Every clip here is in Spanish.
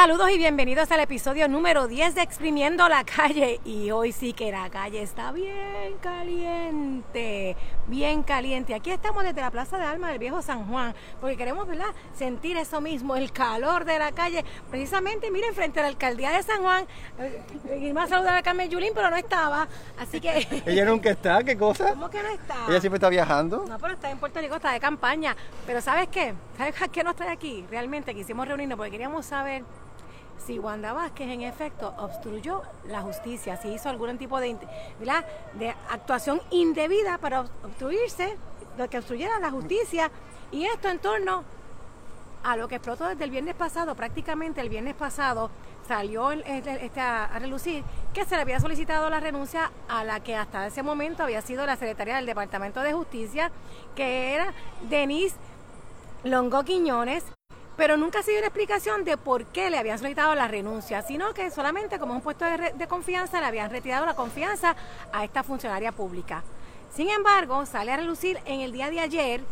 Saludos y bienvenidos al episodio número 10 de Exprimiendo la Calle. Y hoy sí que la calle está bien caliente, bien caliente. Aquí estamos desde la Plaza de Alma del Viejo San Juan, porque queremos ¿verdad? sentir eso mismo, el calor de la calle. Precisamente, miren, frente a la alcaldía de San Juan, eh, iba a saludar a Carmen Yulín, pero no estaba. Así que. Ella nunca está, ¿qué cosa? ¿Cómo que no está? Ella siempre está viajando. No, pero está en Puerto Rico, está de campaña. Pero ¿sabes qué? ¿Sabes qué nos trae aquí? Realmente quisimos reunirnos porque queríamos saber si Wanda Vázquez en efecto obstruyó la justicia, si hizo algún tipo de, de actuación indebida para obstruirse, que obstruyera la justicia, y esto en torno a lo que explotó desde el viernes pasado, prácticamente el viernes pasado salió este, a relucir que se le había solicitado la renuncia a la que hasta ese momento había sido la secretaria del Departamento de Justicia, que era Denise Longo Quiñones, pero nunca ha sido una explicación de por qué le habían solicitado la renuncia, sino que solamente como un puesto de, confianza le habían retirado la confianza a esta funcionaria pública. Sin embargo, sale a relucir en el día de ayer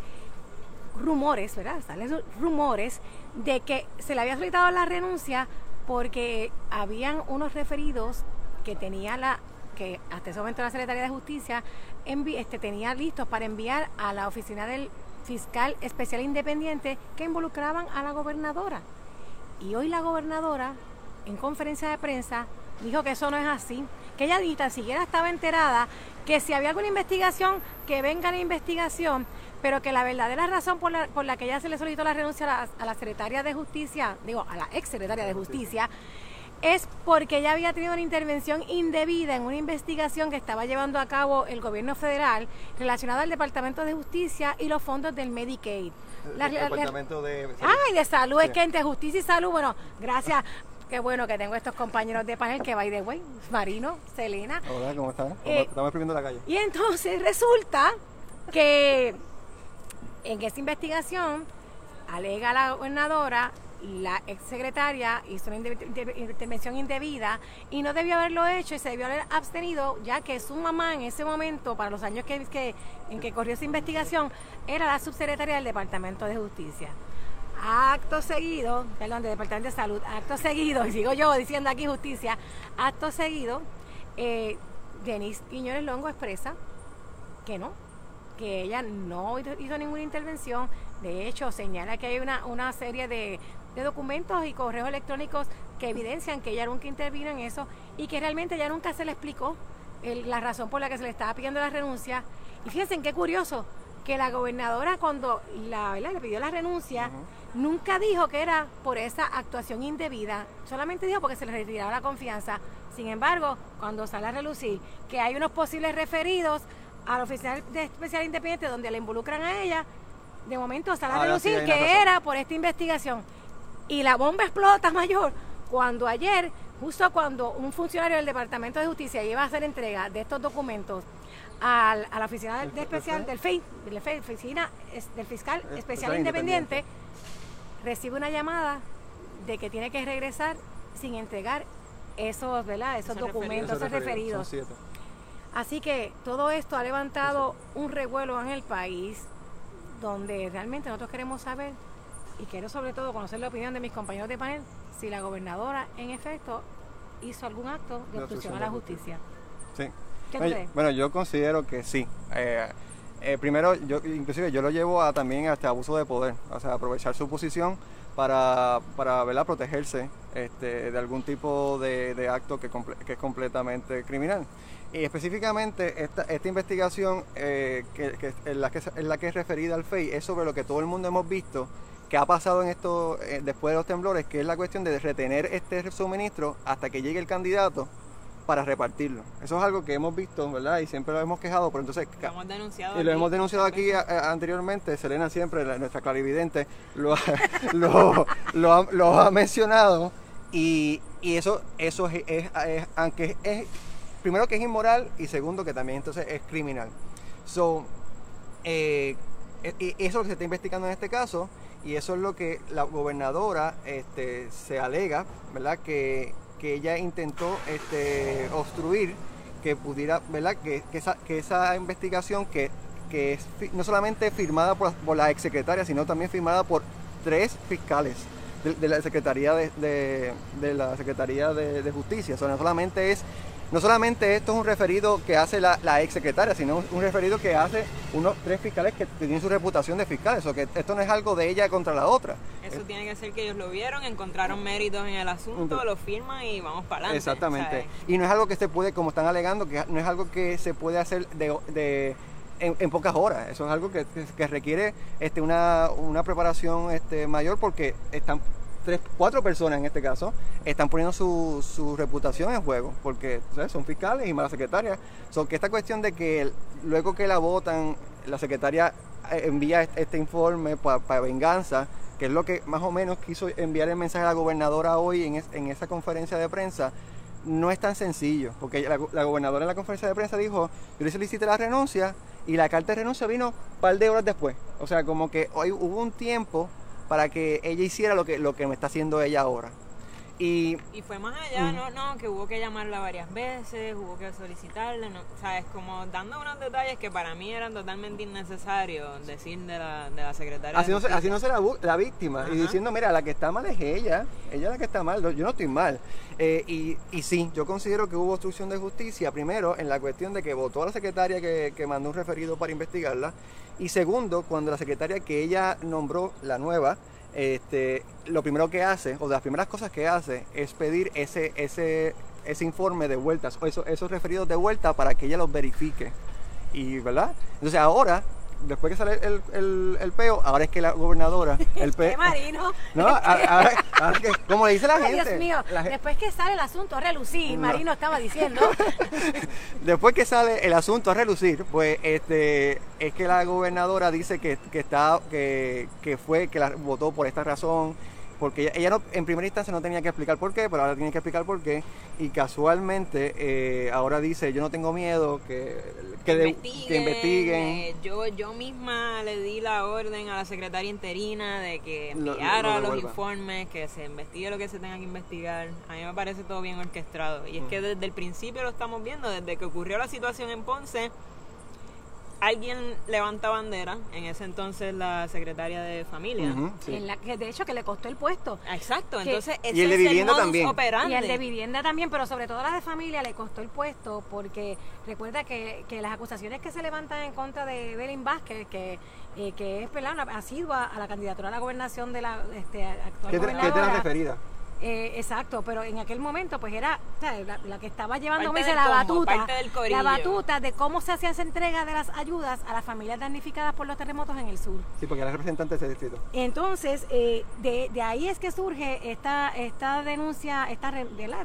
rumores, ¿verdad? Salen rumores de que se le había solicitado la renuncia porque habían unos referidos que tenía la que hasta ese momento la Secretaría de Justicia este, tenía listos para enviar a la oficina del fiscal especial independiente que involucraban a la gobernadora. Y hoy la gobernadora, en conferencia de prensa, dijo que eso no es así, que ella ni tan siquiera estaba enterada, que si había alguna investigación, que venga la investigación, pero que la verdadera razón por la, por la que ella se le solicitó la renuncia a la, a la secretaria de Justicia, digo, a la ex secretaria de Justicia, es porque ella había tenido una intervención indebida en una investigación que estaba llevando a cabo el gobierno federal relacionada al Departamento de Justicia y los fondos del Medicaid. el Departamento de Salud. Ay, de Salud, es que entre Justicia y Salud, bueno, gracias. Qué bueno que tengo estos compañeros de panel que by the way, Marino, Selena. Hola, ¿cómo están? Eh, Estamos escribiendo la calle. Y entonces resulta que en esa investigación alega la gobernadora la exsecretaria hizo una intervención indebida y no debió haberlo hecho y se debió haber abstenido, ya que su mamá en ese momento, para los años que, en que corrió esa investigación, era la subsecretaria del Departamento de Justicia. Acto seguido, perdón, del Departamento de Salud, acto seguido, y sigo yo diciendo aquí justicia, acto seguido, eh, Denise Quiñones Longo expresa que no, que ella no hizo ninguna intervención, de hecho señala que hay una, una serie de, de documentos y correos electrónicos que evidencian que ella nunca intervino en eso y que realmente ya nunca se le explicó la razón por la que se le estaba pidiendo la renuncia. Y fíjense qué curioso que la gobernadora cuando la, le pidió la renuncia nunca dijo que era por esa actuación indebida, solamente dijo porque se le retiraba la confianza. Sin embargo, cuando sale a relucir que hay unos posibles referidos al oficial de especial independiente donde le involucran a ella, de momento sale a relucir que era por esta investigación. Y la bomba explota mayor cuando ayer, justo cuando un funcionario del Departamento de Justicia iba a hacer entrega de estos documentos a la oficina del, especial del FEI, de la oficina del fiscal especial independiente, recibe una llamada de que tiene que regresar sin entregar esos, ¿verdad? esos, documentos, esos referidos. Así que todo esto ha levantado un revuelo en el país donde realmente nosotros queremos saber y quiero sobre todo conocer la opinión de mis compañeros de panel si la gobernadora en efecto hizo algún acto de obstrucción a la justicia. Sí. bueno, yo considero que sí. Eh, eh, primero, yo inclusive yo lo llevo a también hasta abuso de poder, o sea, aprovechar su posición para, para ¿verdad? protegerse este, de algún tipo de, acto que, que, es completamente criminal. Y específicamente esta, esta investigación eh, que, que, en, la que, en la que es referida al FEI es sobre lo que todo el mundo hemos visto que ha pasado en esto eh, después de los temblores, que es la cuestión de retener este suministro hasta que llegue el candidato para repartirlo. Eso es algo que hemos visto, ¿verdad? Y siempre lo hemos quejado, pero entonces... Lo hemos denunciado. Y lo hemos denunciado aquí anteriormente, Selena siempre, nuestra clarividente, lo, lo, lo, ha, mencionado y, y, eso, eso es, es, aunque es, primero que es inmoral y segundo que también entonces es criminal. So, eh, e, e, eso es que se está investigando en este caso y eso es lo que la gobernadora este, se alega, ¿verdad? Que, ella intentó este, obstruir que pudiera, ¿verdad? Que, esa, que esa investigación que, que es no solamente firmada por, por la exsecretaria, sino también firmada por tres fiscales de, la Secretaría de, la Secretaría de, Justicia. O no solamente es no solamente esto es un referido que hace la, la ex secretaria, sino un referido que hace unos tres fiscales que tienen su reputación de fiscales. O que esto no es algo de ella contra la otra. Eso tiene que ser que ellos lo vieron, encontraron méritos en el asunto, lo firman y vamos para adelante. Exactamente. Y no es algo que se puede, como están alegando, que no es algo que se puede hacer de, en, pocas horas. Eso es algo que, que requiere este, una, una preparación este, mayor porque están tres, cuatro personas en este caso, están poniendo su, su reputación en juego, porque son fiscales y malas secretarias. So, que esta cuestión de que luego que la votan, la secretaria eh, envía este informe para venganza, que es lo que más o menos quiso enviar el mensaje a la gobernadora hoy en, en esa conferencia de prensa, no es tan sencillo, porque la, gobernadora en la conferencia de prensa dijo, yo le solicité la renuncia y la carta de renuncia vino un par de horas después. O sea, como que hoy hubo un tiempo para que ella hiciera lo que, lo que me está haciendo ella ahora. Y, fue más allá, no, no, que hubo que llamarla varias veces, hubo que solicitarle, no, sabes, como dando unos detalles que para mí eran totalmente innecesarios decir de la, de la secretaria. Así no, se, así no la, la víctima. Y diciendo, mira, la que está mal es ella, ella es la que está mal, yo no estoy mal. Eh, y, y sí, yo considero que hubo obstrucción de justicia, primero en la cuestión de que votó a la secretaria que, que mandó un referido para investigarla, y segundo, cuando la secretaria que ella nombró, la nueva, este, lo primero que hace, o de las primeras cosas que hace, es pedir ese, ese, ese informe de vueltas, o esos referidos de vuelta para que ella los verifique. Y, ¿verdad? Entonces ahora después que sale el, el, peo, ahora es que la gobernadora, el peo. Marino? No, ahora, que, como le dice la gente. Dios mío, después que sale el asunto a relucir, Marino estaba diciendo. después que sale el asunto a relucir, pues este es que la gobernadora dice que, que está, que, que fue, que la votó por esta razón porque ella, no, en primera instancia no tenía que explicar por qué, pero ahora tiene que explicar por qué. Y casualmente eh, ahora dice, yo no tengo miedo, que, que, investiguen. Eh, yo, yo misma le di la orden a la secretaria interina de que enviara los informes, que se investigue lo que se tenga que investigar. A mí me parece todo bien orquestado. Y es que desde el principio lo estamos viendo, desde que ocurrió la situación en Ponce alguien levanta bandera, en ese entonces la secretaria de familia. en la, que de hecho que le costó el puesto. Exacto, entonces ese y el de vivienda también. Y el de vivienda también, pero sobre todo la de familia le costó el puesto porque recuerda que, que las acusaciones que se levantan en contra de Belín Vázquez, que, eh, que es asidua a la candidatura a la gobernación de la este, actual ¿Qué gobernadora. ¿Qué te la referida? Eh, exacto, pero en aquel momento pues era la, que estaba llevando la batuta, la batuta de cómo se hacía esa entrega de las ayudas a las familias damnificadas por los terremotos en el sur. Sí, porque era representante de ese distrito. Entonces, eh, de, de, ahí es que surge esta, esta denuncia, esta,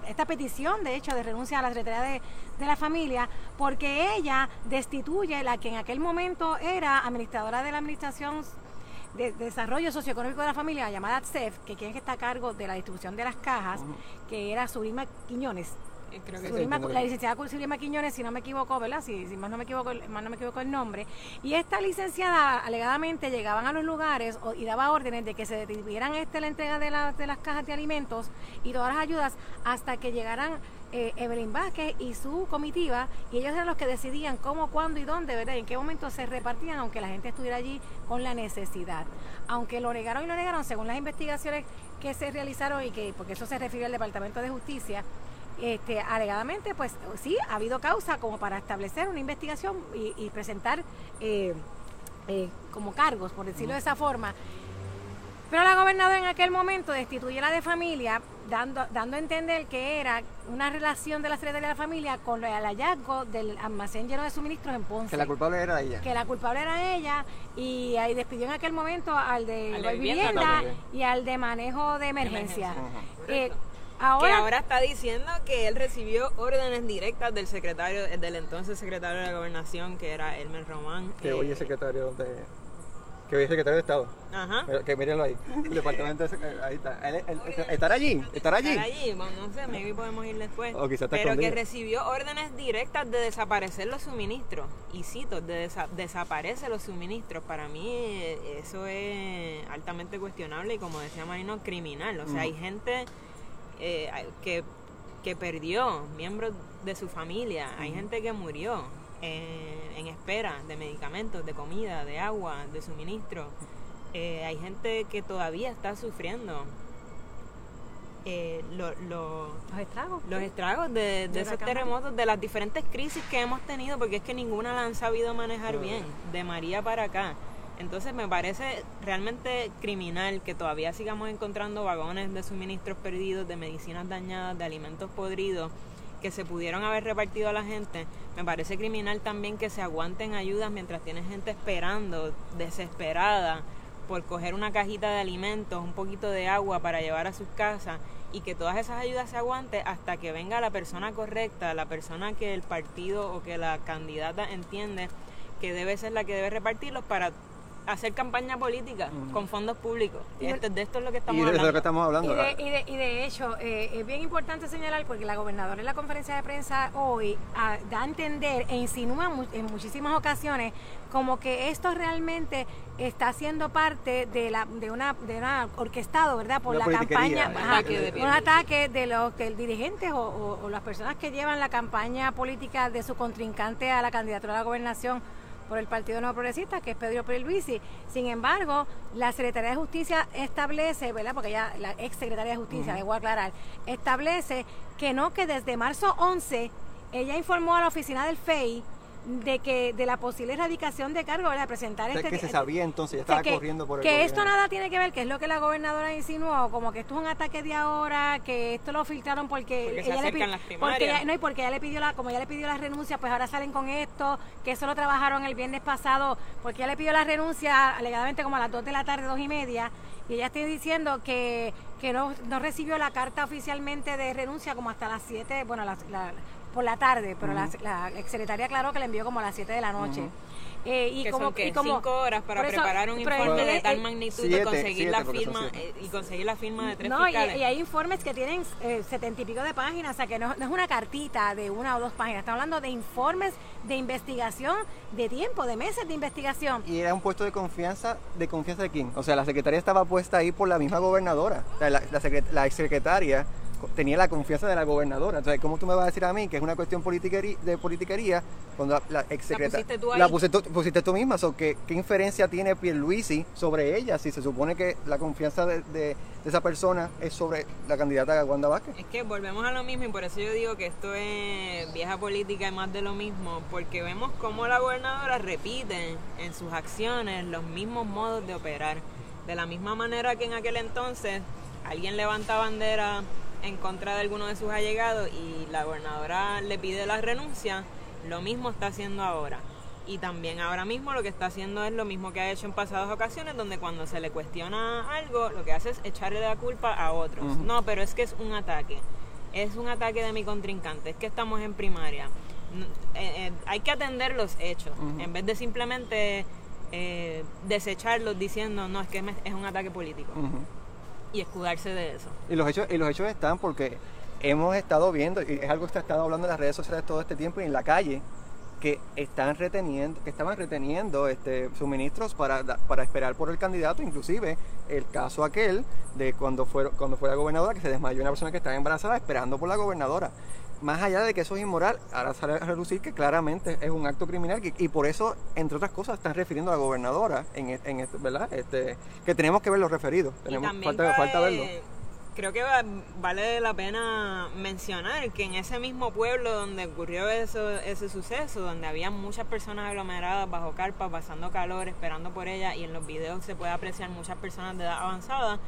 esta petición, de hecho, de renuncia a la Secretaría de, de la Familia, porque ella destituye la que en aquel momento era administradora de la administración de, Desarrollo Socioeconómico de la Familia, llamada CEF, que quien está a cargo de la distribución de las cajas, que era Surima Quiñones. Eh, creo que la licenciada Surima Quiñones, si no me equivoco, ¿verdad? Si, si más no me equivoco, más no me equivoco el nombre. Y esta licenciada alegadamente llegaban a los lugares y daba órdenes de que se detuvieran este, la entrega de, de las cajas de alimentos y todas las ayudas hasta que llegaran eh, Evelyn Vázquez y su comitiva, y ellos eran los que decidían cómo, cuándo y dónde, ¿verdad? Y en qué momento se repartían, aunque la gente estuviera allí con la necesidad. Aunque lo negaron y lo negaron, según las investigaciones que se realizaron y que, porque eso se refiere al Departamento de Justicia, este, alegadamente, pues sí, ha habido causa como para establecer una investigación y, presentar eh, eh, como cargos, por decirlo de esa forma. Pero la gobernadora en aquel momento destituyó la de familia dando, dando a entender que era una relación de la Secretaría de la Familia con el hallazgo del almacén lleno de suministros en Ponce. Que la culpable era ella. Que la culpable era ella y ahí despidió en aquel momento al de, vivienda, y al de manejo de emergencia. Eh, ahora, que ahora está diciendo que él recibió órdenes directas del secretario, del entonces secretario de la gobernación, que era Elmer Román. Que hoy es eh, secretario de que hoy es secretario de Estado. Ajá. Que mírenlo ahí. El departamento de, ahí está. ¿Estará allí? ¿Estará allí? Estará allí. no sé, maybe podemos ir después. Pero que recibió órdenes directas de desaparecer los suministros. Y cito, de desaparece los suministros. Para mí eh, eso es altamente cuestionable y como decía Marino, criminal. O sea, hay gente eh, que, que perdió miembros de su familia. Hay gente que murió en espera de medicamentos, de comida, de agua, de suministro. Eh, hay gente que todavía está sufriendo eh, los estragos. Los estragos de, esos terremotos, de las diferentes crisis que hemos tenido, porque es que ninguna la han sabido manejar bien, de María para acá. Entonces me parece realmente criminal que todavía sigamos encontrando vagones de suministros perdidos, de medicinas dañadas, de alimentos podridos que se pudieron haber repartido a la gente. Me parece criminal también que se aguanten ayudas mientras tiene gente esperando, desesperada, por coger una cajita de alimentos, un poquito de agua para llevar a sus casas y que todas esas ayudas se aguanten hasta que venga la persona correcta, la persona que el partido o que la candidata entiende que debe ser la que debe repartirlos para hacer campaña política con fondos públicos. Y de esto es lo que estamos y de hablando. Lo que estamos hablando. Y de, y de, hecho, eh, es bien importante señalar, porque la gobernadora en la conferencia de prensa hoy ah, da a entender e insinúa en muchísimas ocasiones como que esto realmente está siendo parte de la de una de una orquestado verdad por la campaña un ataque de los dirigentes o, o las personas que llevan la campaña política de su contrincante a la candidatura a la gobernación por el Partido Nuevo Progresista, que es Pedro Pierluisi. Sin embargo, la Secretaría de Justicia establece, ¿verdad? Porque ya la ex Secretaría de Justicia, debo aclarar, establece que no, que desde marzo 11 ella informó a la oficina del FEI de que de la posible erradicación de cargo, ¿verdad? Presentar este... que se sabía entonces, ya estaba corriendo por el Que esto nada tiene que ver, que es lo que la gobernadora insinuó, como que esto es un ataque de ahora, que esto lo filtraron porque, ella le pidió... Porque no, y porque ella le pidió la, como ella le pidió la renuncia, pues ahora salen con esto, que eso lo trabajaron el viernes pasado, porque ella le pidió la renuncia alegadamente como a las 2 de la tarde, dos y media, y ella está diciendo que, que no, no recibió la carta oficialmente de renuncia como hasta las 7, bueno, la por la tarde, pero la, la exsecretaria aclaró que le envió como a las 7 de la noche. Eh, y, como, son, y como cinco horas para preparar un informe de tal magnitud y conseguir la firma eh, y conseguir la firma de tres no, fiscales. Y, y, hay informes que tienen eh, setenta y pico de páginas, o sea que no, no, es una cartita de una o dos páginas, estamos hablando de informes de investigación de tiempo, de meses de investigación. Y era un puesto de confianza, ¿de confianza de quién? O sea, la secretaria estaba puesta ahí por la misma gobernadora, la, la, la exsecretaria tenía la confianza de la gobernadora. Entonces, ¿cómo tú me vas a decir a mí que es una cuestión de politiquería cuando la, ex secretaria la pusiste tú, misma? ¿qué, inferencia tiene Pierluisi sobre ella si se supone que la confianza de, esa persona es sobre la candidata a Wanda Vázquez? Es que volvemos a lo mismo y por eso yo digo que esto es vieja política y más de lo mismo, porque vemos cómo la gobernadora repite en sus acciones los mismos modos de operar. De la misma manera que en aquel entonces alguien levanta bandera en contra de alguno de sus allegados y la gobernadora le pide la renuncia, lo mismo está haciendo ahora. Y también ahora mismo lo que está haciendo es lo mismo que ha hecho en pasadas ocasiones, donde cuando se le cuestiona algo, lo que hace es echarle la culpa a otros. No, pero es que es un ataque. Es un ataque de mi contrincante. Es que estamos en primaria. Eh, eh, hay que atender los hechos, en vez de simplemente eh, desecharlos diciendo, no, es que es un ataque político y escudarse de eso. Y los hechos, y los hechos están porque hemos estado viendo, y es algo que se ha estado hablando en las redes sociales todo este tiempo y en la calle, que están reteniendo, que estaban reteniendo este suministros para, para esperar por el candidato, inclusive el caso aquel de cuando fue, cuando fue la gobernadora, que se desmayó una persona que estaba embarazada esperando por la gobernadora más allá de que eso es inmoral, ahora sale a relucir que claramente es un acto criminal y, por eso, entre otras cosas, están refiriendo a la gobernadora en, e, en este, ¿verdad? Este, que tenemos que ver los referidos, tenemos falta, falta verlo. Creo que vale la pena mencionar que en ese mismo pueblo donde ocurrió eso, ese suceso, donde había muchas personas aglomeradas bajo carpas, pasando calor, esperando por ella, y en los videos se puede apreciar muchas personas de edad avanzada,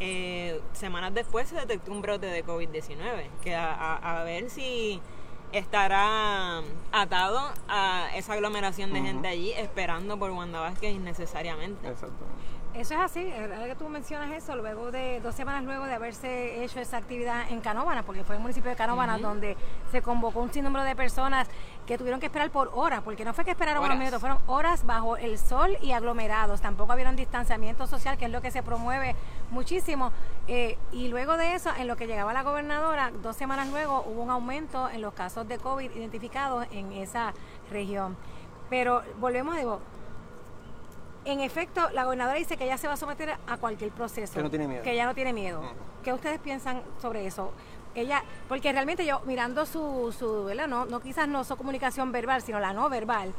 eh, semanas después se detectó un brote de COVID-19, que a, ver si estará atado a esa aglomeración de gente allí esperando por Wanda Vázquez innecesariamente. Eso es así, ahora que tú mencionas eso, luego de dos semanas luego de haberse hecho esa actividad en Canóvana, porque fue el municipio de Canóvana donde se convocó un sinnúmero de personas que tuvieron que esperar por horas, porque no fue que esperaron unos minutos, fueron horas bajo el sol y aglomerados, tampoco había distanciamiento social, que es lo que se promueve muchísimo. Eh, y luego de eso, en lo que llegaba la gobernadora, dos semanas luego hubo un aumento en los casos de COVID identificados en esa región. Pero volvemos, digo, en efecto, la gobernadora dice que ella se va a someter a cualquier proceso. Que no tiene miedo. Que ella no tiene miedo. ¿Qué ustedes piensan sobre eso? Ella, porque realmente yo mirando su, su ¿verdad? No, no quizás no su comunicación verbal, sino la no verbal,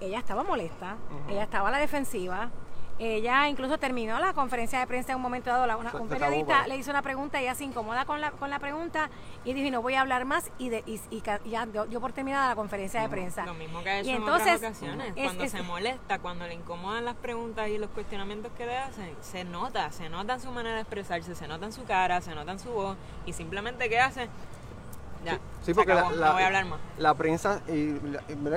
ella estaba molesta, ella estaba a la defensiva, ella incluso terminó la conferencia de prensa en un momento dado. La, una, un periodista le hizo una pregunta, ella se incomoda con la, con la pregunta y dijo, no voy a hablar más y, de, y, ya dio, por terminada la conferencia de prensa. Lo mismo que ha hecho en otras ocasiones. cuando se molesta, cuando le incomodan las preguntas y los cuestionamientos que le hacen, se nota, se nota en su manera de expresarse, se nota en su cara, se nota en su voz y simplemente ¿qué hace? Sí, porque la, no voy a hablar más. la, prensa y,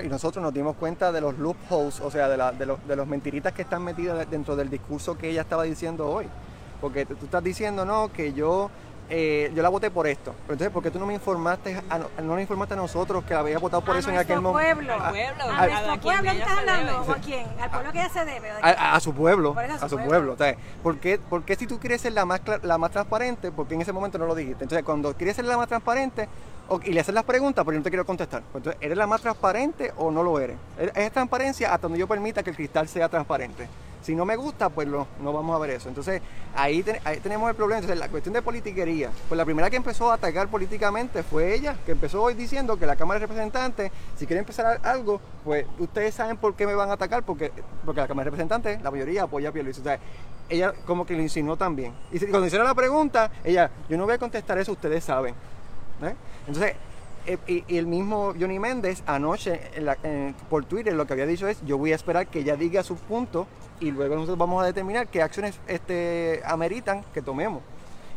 nosotros nos dimos cuenta de los loopholes, o sea, de, la, de, los, de los mentiritas que están metidas dentro del discurso que ella estaba diciendo hoy. Porque tú estás diciendo, no, que yo eh, yo la voté por esto. Pero entonces, ¿por qué tú no me informaste, a, no nos informaste a nosotros que había votado por eso en aquel momento? Pueblo. A, pueblo. A, nuestro pueblo estás hablando. ¿O a quién? ¿Al pueblo que ella se debe? A, su pueblo. A su, pueblo. ¿por, qué, ¿por, qué, si tú quieres ser la más, la más transparente, porque en ese momento no lo dijiste? Entonces, cuando quieres ser la más transparente, y le haces las preguntas, pero yo no te quiero contestar. Pues entonces, ¿eres la más transparente o no lo eres? Es transparencia hasta donde yo permita que el cristal sea transparente. Si no me gusta, pues no, no vamos a ver eso. Entonces, ahí, tenemos el problema. Entonces, la cuestión de politiquería, pues la primera que empezó a atacar políticamente fue ella, que empezó hoy diciendo que la Cámara de Representantes, si quiere empezar algo, pues ustedes saben por qué me van a atacar, porque, porque la Cámara de Representantes, la mayoría apoya a Pierluisi. O sea, ella como que lo insinuó también. Y cuando hicieron la pregunta, ella, yo no voy a contestar eso, ustedes saben. ¿eh? Entonces, eh, y, el mismo Johnny Méndez anoche por Twitter lo que había dicho es, yo voy a esperar que ella diga su punto y luego nosotros vamos a determinar qué acciones este, ameritan que tomemos.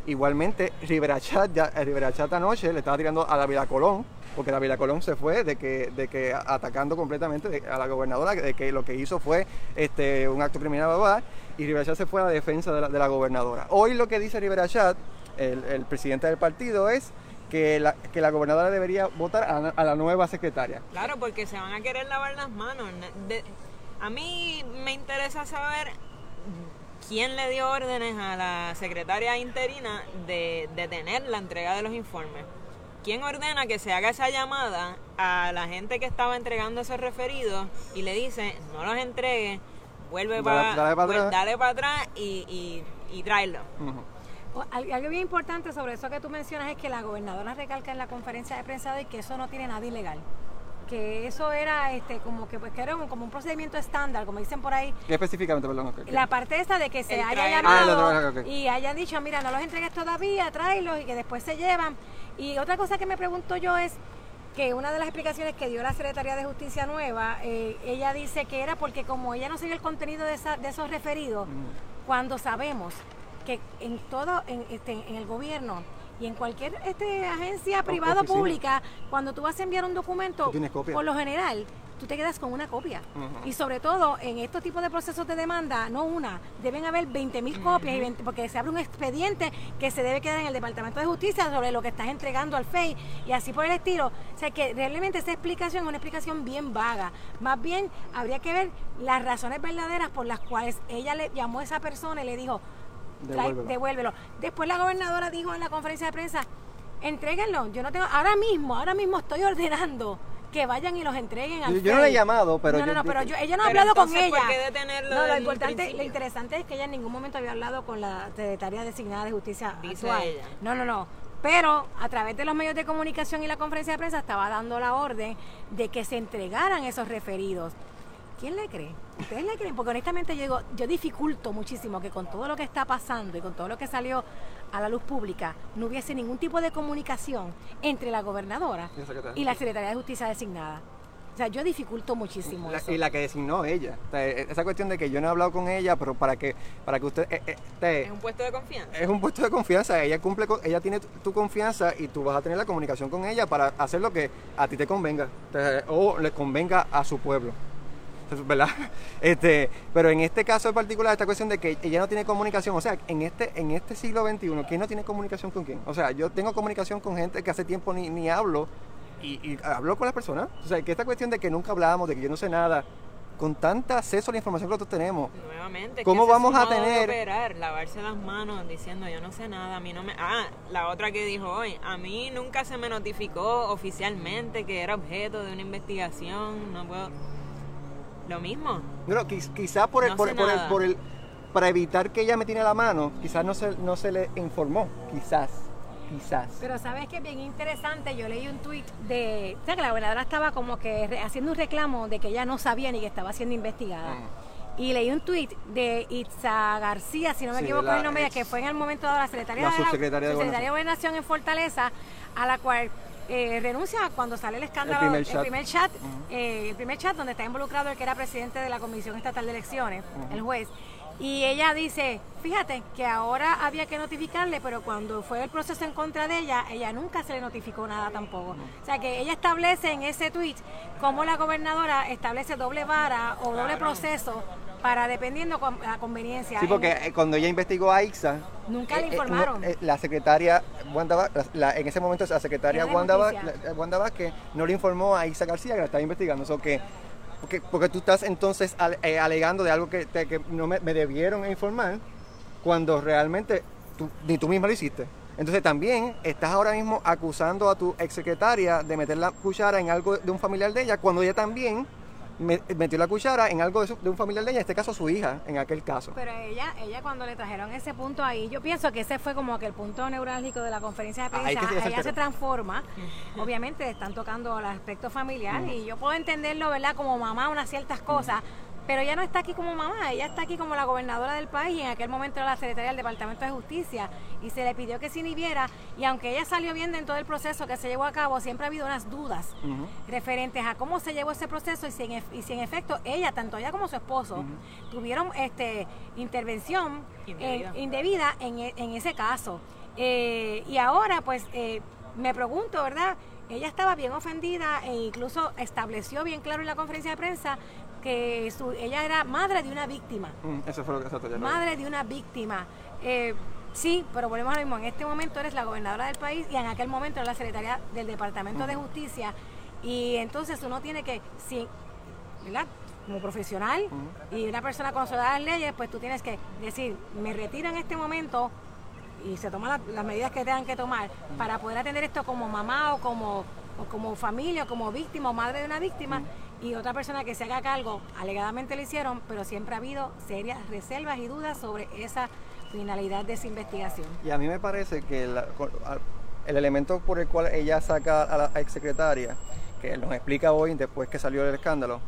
Igualmente, Rivera Chat, ya, eh, Rivera Chat anoche le estaba tirando a la Vila Colón, porque la Vila Colón se fue de que, de que atacando completamente a la gobernadora, de que lo que hizo fue este, un acto criminal, y Rivera Chat se fue a la defensa de la, de la gobernadora. Hoy lo que dice Rivera Chat, el, el presidente del partido, es que la, que la gobernadora debería votar a, la nueva secretaria. Claro, porque se van a querer lavar las manos. a mí me interesa saber quién le dio órdenes a la secretaria interina de detener la entrega de los informes. ¿Quién ordena que se haga esa llamada a la gente que estaba entregando esos referidos y le dice, no los entregue, vuelve para, dale, para atrás y, y, y tráelo? Algo bien importante sobre eso que tú mencionas es que la gobernadora recalca en la conferencia de prensa de que eso no tiene nada ilegal que eso era este como que pues que era como un procedimiento estándar, como dicen por ahí. ¿Qué específicamente, perdón? La parte esta de que se haya llamado ah, y hayan dicho, mira, no los entregues todavía, tráelos y que después se llevan. Y otra cosa que me pregunto yo es que una de las explicaciones que dio la Secretaría de Justicia Nueva, eh, ella dice que era porque como ella no sigue el contenido de, esa, de esos referidos, mm. cuando sabemos que en todo, en, este, en el gobierno y en cualquier este, agencia privada o pública, cuando tú vas a enviar un documento, por lo general, tú te quedas con una copia. Y sobre todo en estos tipos de procesos de demanda, no una, deben haber 20 mil copias, porque se abre un expediente que se debe quedar en el Departamento de Justicia sobre lo que estás entregando al FEI y así por el estilo. O sea que realmente esa explicación es una explicación bien vaga. Más bien habría que ver las razones verdaderas por las cuales ella le llamó a esa persona y le dijo, devuélvelo. Después la gobernadora dijo en la conferencia de prensa, entréguenlo. Yo no tengo, ahora mismo, ahora mismo estoy ordenando que vayan y los entreguen al Yo, no le he llamado, pero no, no, no, pero ella no ha hablado con ella. no, lo importante, lo interesante es que ella en ningún momento había hablado con la secretaria designada de justicia actual. No, no, no. Pero a través de los medios de comunicación y la conferencia de prensa estaba dando la orden de que se entregaran esos referidos. ¿Quién le cree? ¿Ustedes le creen? Porque honestamente yo digo, yo dificulto muchísimo que con todo lo que está pasando y con todo lo que salió a la luz pública no hubiese ningún tipo de comunicación entre la gobernadora y la Secretaría de Justicia designada. O sea, yo dificulto muchísimo eso. Y la que designó ella. E, esa cuestión de que yo no he hablado con ella, pero para que para que usted... Eh, eh, es un puesto de confianza. Es un puesto de confianza. Ella cumple ella tiene tu, confianza y tú vas a tener la comunicación con ella para hacer lo que a ti te convenga o le convenga a su pueblo. ¿verdad? Este, pero en este caso en particular, esta cuestión de que ella no tiene comunicación, o sea, en este, en este siglo XXI, ¿quién no tiene comunicación con quién? O sea, yo tengo comunicación con gente que hace tiempo ni, ni hablo y, hablo con las personas. O sea, que esta cuestión de que nunca hablábamos, de que yo no sé nada, con tanta acceso a la información que nosotros tenemos. Nuevamente, ¿cómo vamos a tener operar, lavarse las manos diciendo yo no sé nada, a mí no me Ah, la otra que dijo hoy, a mí nunca se me notificó oficialmente que era objeto de una investigación, no puedo lo mismo. No, quizás por el, por, el, por, el, para evitar que ella me tiene la mano, quizás no se, no se le informó, quizás. Quizás. Pero sabes que es bien interesante, yo leí un tuit de, o sea que la gobernadora estaba como que haciendo un reclamo de que ella no sabía ni que estaba siendo investigada. y leí un tuit de Itza García, si no me equivoco el nombre, que fue en el momento de la secretaria, de, la, Gobernación en Fortaleza, a la cual eh, renuncia cuando sale el escándalo, el primer chat, eh, el primer chat, donde está involucrado el que era presidente de la Comisión Estatal de Elecciones, el juez. Y ella dice, fíjate que ahora había que notificarle, pero cuando fue el proceso en contra de ella, ella nunca se le notificó nada tampoco. O sea que ella establece en ese tweet cómo la gobernadora establece doble vara o doble proceso para dependiendo con la conveniencia. Sí, porque eh, cuando ella investigó a IXA, nunca le eh, eh, informaron. la secretaria Wanda en ese momento la secretaria Wanda, Vázquez no le informó a IXA García que la estaba investigando. Eso que porque, porque tú estás entonces eh, alegando de algo que, que no me, debieron informar cuando realmente ni tú misma lo hiciste. Entonces también estás ahora mismo acusando a tu exsecretaria de meter la cuchara en algo de un familiar de ella cuando ella también metió la cuchara en algo de, un familiar de ella, en este caso su hija, en aquel caso. Pero ella, ella cuando le trajeron ese punto ahí, yo pienso que ese fue como que el punto neurálgico de la conferencia de prensa. ella se transforma, obviamente están tocando el aspecto familiar y yo puedo entenderlo, ¿verdad? Como mamá, unas ciertas cosas. Pero ella no está aquí como mamá, ella está aquí como la gobernadora del país y en aquel momento era la secretaria del Departamento de Justicia y se le pidió que se inhibiera y aunque ella salió bien en todo el proceso que se llevó a cabo, siempre ha habido unas dudas referentes a cómo se llevó ese proceso y si en, y si en efecto ella, tanto ella como su esposo, tuvieron este intervención indebida, en, e, en, ese caso. Eh, y ahora pues eh, me pregunto, ¿verdad? Ella estaba bien ofendida e incluso estableció bien claro en la conferencia de prensa que su, ella era madre de una víctima. Mm, eso fue lo que Madre de una víctima. Eh, sí, pero volvemos a lo mismo. En este momento eres la gobernadora del país y en aquel momento era la secretaria del Departamento de Justicia. Y entonces uno tiene que, sí, ¿verdad? Como profesional y una persona consolada las leyes, pues tú tienes que decir, me retiro en este momento y se toman las medidas que tengan que tomar para poder atender esto como mamá o como, o como familia o como víctima o madre de una víctima y otra persona que se haga cargo, alegadamente lo hicieron, pero siempre ha habido serias reservas y dudas sobre esa finalidad de esa investigación. Y a mí me parece que el elemento por el cual ella saca a la exsecretaria, que nos explica hoy después que salió el escándalo,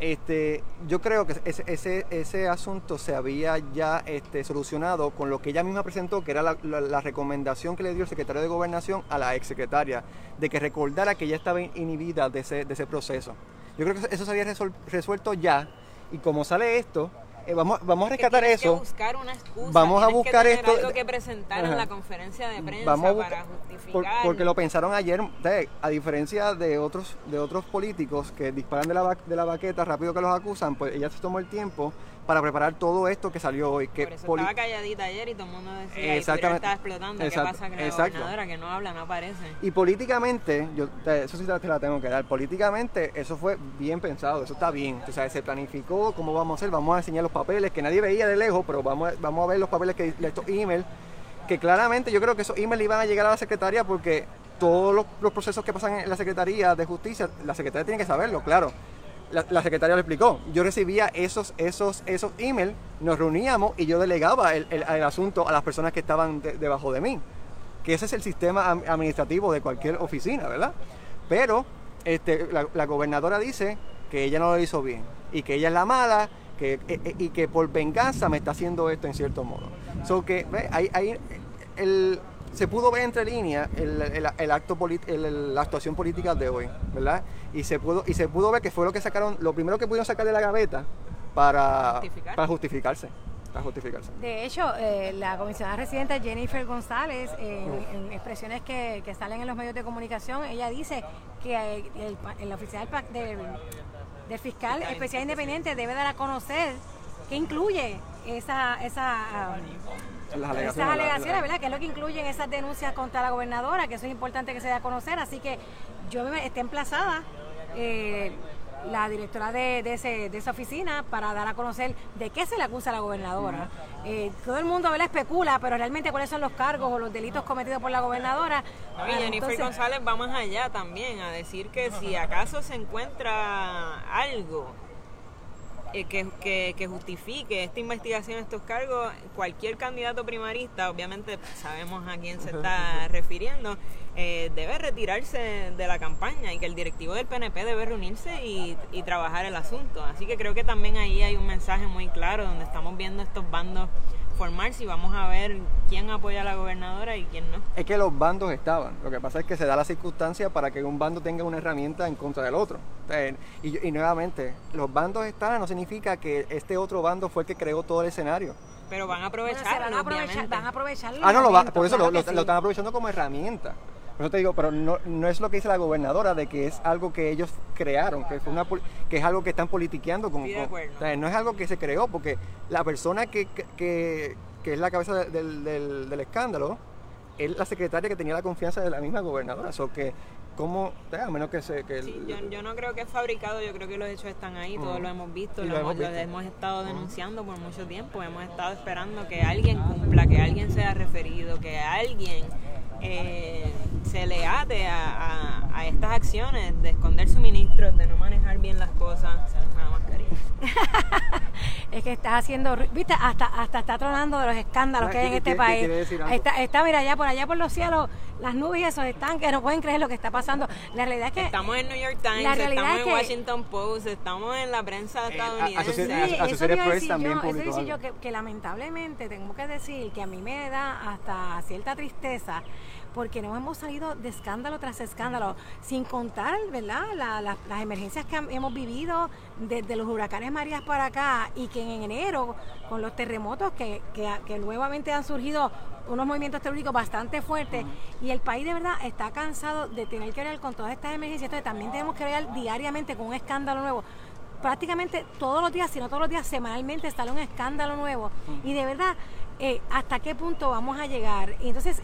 este, yo creo que ese, ese, ese asunto se había ya este, solucionado con lo que ella misma presentó, que era la, recomendación que le dio el secretario de Gobernación a la exsecretaria, de que recordara que ella estaba inhibida de ese, de ese proceso. Yo creo que eso se había resuelto ya. Y como sale esto, eh, vamos, vamos a rescatar eso. Que buscar una excusa, vamos a buscar que esto. Algo que presentar en la conferencia de prensa para justificar. porque lo pensaron ayer, a diferencia de otros de otros políticos que disparan de la, de la baqueta rápido que los acusan, pues ella se tomó el tiempo para preparar todo esto que salió hoy. Que Por eso estaba calladita ayer y todo el mundo decía, Exactamente. estaba explotando, ¿qué pasa con la gobernadora que no habla, no aparece? Y políticamente, yo eso sí te la tengo que dar, políticamente eso fue bien pensado, eso está bien, o sea, se planificó cómo vamos a hacer, vamos a enseñar los papeles que nadie veía de lejos, pero vamos a, vamos a ver los papeles que estos emails, que claramente yo creo que esos emails iban a llegar a la secretaria porque todos los, los procesos que pasan en la Secretaría de Justicia, la secretaria tiene que saberlo, claro la, secretaria lo explicó. Yo recibía esos, esos, esos emails, nos reuníamos y yo delegaba el, el, asunto a las personas que estaban debajo de mí. Que ese es el sistema administrativo de cualquier oficina, ¿verdad? Pero este, la, gobernadora dice que ella no lo hizo bien y que ella es la mala que, e, e, y que por venganza me está haciendo esto en cierto modo. So que, ¿ve? Hay, hay el, se pudo ver entre líneas el, el, acto la actuación política de hoy, ¿verdad? Y se pudo y se pudo ver que fue lo que sacaron, lo primero que pudieron sacar de la gaveta para, para justificarse. Para justificarse. De hecho, eh, la comisionada residente Jennifer González, en expresiones que, que, salen en los medios de comunicación, ella dice que el, la oficina del, del fiscal especial independiente debe dar a conocer qué incluye esa, esa las alegaciones, esas alegaciones, ¿verdad? Que es lo que incluyen esas denuncias contra la gobernadora, que eso es importante que se dé a conocer. Así que yo me esté emplazada. Eh, la directora de, ese, de, esa oficina para dar a conocer de qué se le acusa a la gobernadora. Eh, todo el mundo ¿verdad? especula, pero realmente cuáles son los cargos o los delitos cometidos por la gobernadora. y Jennifer González va más allá también, a decir que si acaso se encuentra algo eh, que, que, justifique esta investigación, estos cargos, cualquier candidato primarista, obviamente sabemos a quién se está refiriendo, eh, debe retirarse de la campaña y que el directivo del PNP debe reunirse y, y trabajar el asunto. Así que creo que también ahí hay un mensaje muy claro donde estamos viendo estos bandos formarse y vamos a ver quién apoya a la gobernadora y quién no. Es que los bandos estaban. Lo que pasa es que se da la circunstancia para que un bando tenga una herramienta en contra del otro. y, nuevamente, los bandos están no significa que este otro bando fue el que creó todo el escenario. Pero van a aprovechar, van a aprovechar, van a aprovechar Ah, no, lo por eso lo, están aprovechando como herramienta. Por eso te digo, pero no, no, es lo que dice la gobernadora de que es algo que ellos crearon, que, fue una, que es algo que están politiqueando. Con, no es algo que se creó, porque la persona que, que, que es la cabeza del, del, del, escándalo es la secretaria que tenía la confianza de la misma gobernadora. O que, ¿cómo? A menos que se... Que sí, yo, yo, no creo que es fabricado, yo creo que los hechos están ahí, todos lo hemos visto, lo, hemos, hemos, estado denunciando por mucho tiempo, hemos estado esperando que alguien cumpla, que alguien sea referido, que alguien eh, se le ate a, a, estas acciones de esconder suministros, de no manejar bien las cosas, es que está haciendo, viste, hasta hasta está tronando de los escándalos que hay en este país. Está, está, mira, allá por allá por los cielos, las nubes y esos están que no pueden creer lo que está pasando. La realidad es que estamos en New York Times, estamos en Washington Post, estamos en la prensa eh, estadounidense. Sí, eso decir yo, eso decir yo que, que lamentablemente tengo que decir que a mí me da hasta cierta tristeza porque no hemos salido de escándalo tras escándalo, sin contar, ¿verdad?, las emergencias que hemos vivido desde los huracanes Marías para acá y que en enero, con los terremotos que, que, nuevamente han surgido unos movimientos terroríficos bastante fuertes y el país de verdad está cansado de tener que ver con todas estas emergencias, entonces también tenemos que ver diariamente con un escándalo nuevo prácticamente todos los días, si no todos los días, semanalmente sale un escándalo nuevo. Y de verdad, eh, hasta qué punto vamos a llegar. Y entonces